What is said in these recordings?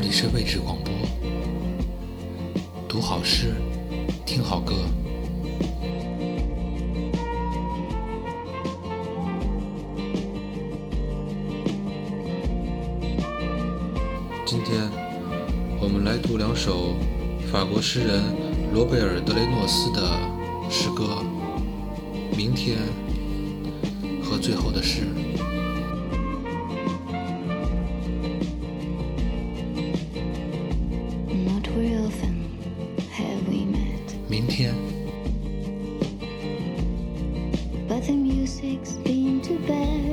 这里是位置广播，读好诗，听好歌。今天我们来读两首法国诗人罗贝尔·德雷诺斯的诗歌《明天》和《最后的诗》。明天，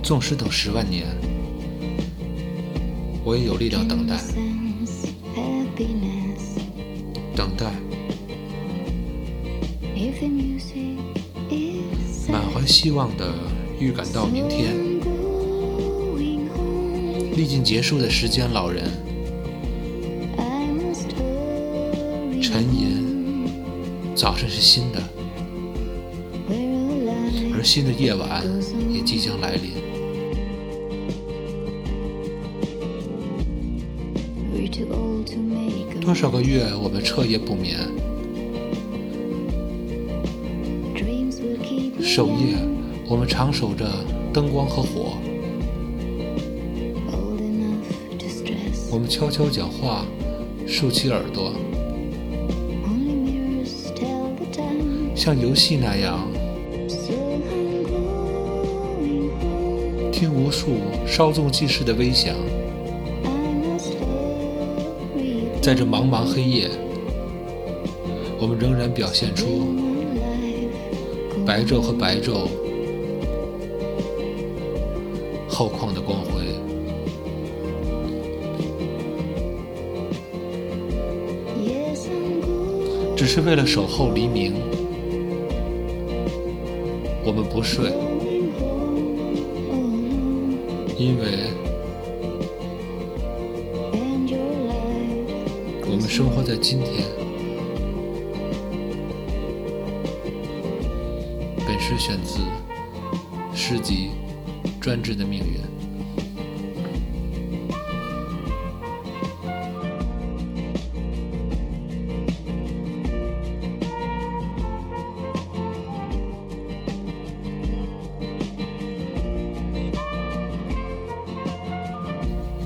纵使等十万年，我也有力量等待，等待，满怀希望的预感到明天，历尽结束的时间，老人，早晨是新的，而新的夜晚也即将来临。多少个月，我们彻夜不眠，守夜，我们常守着灯光和火，我们悄悄讲话，竖起耳朵。像游戏那样，听无数稍纵即逝的微响，在这茫茫黑夜，我们仍然表现出白昼和白昼后旷的光辉，只是为了守候黎明。我们不睡，因为我们生活在今天。本诗选自诗集《专制的命运》。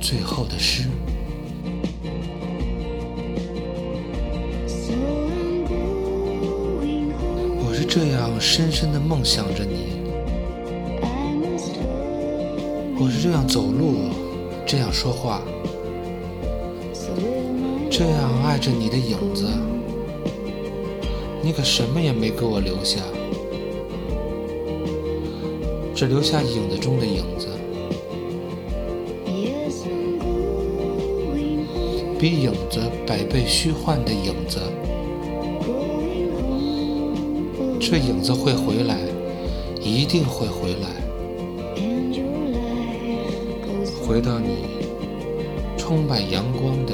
最后的诗，我是这样深深的梦想着你，我是这样走路，这样说话，这样爱着你的影子，你可什么也没给我留下，只留下影子中的影子。比影子百倍虚幻的影子，这影子会回来，一定会回来，回到你充满阳光的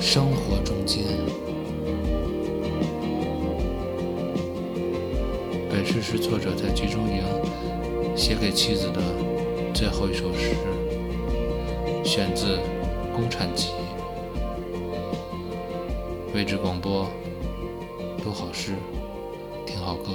生活中间。本诗是作者在集中营写给妻子的最后一首诗，选自《共产集》。位置广播，读好事，听好歌。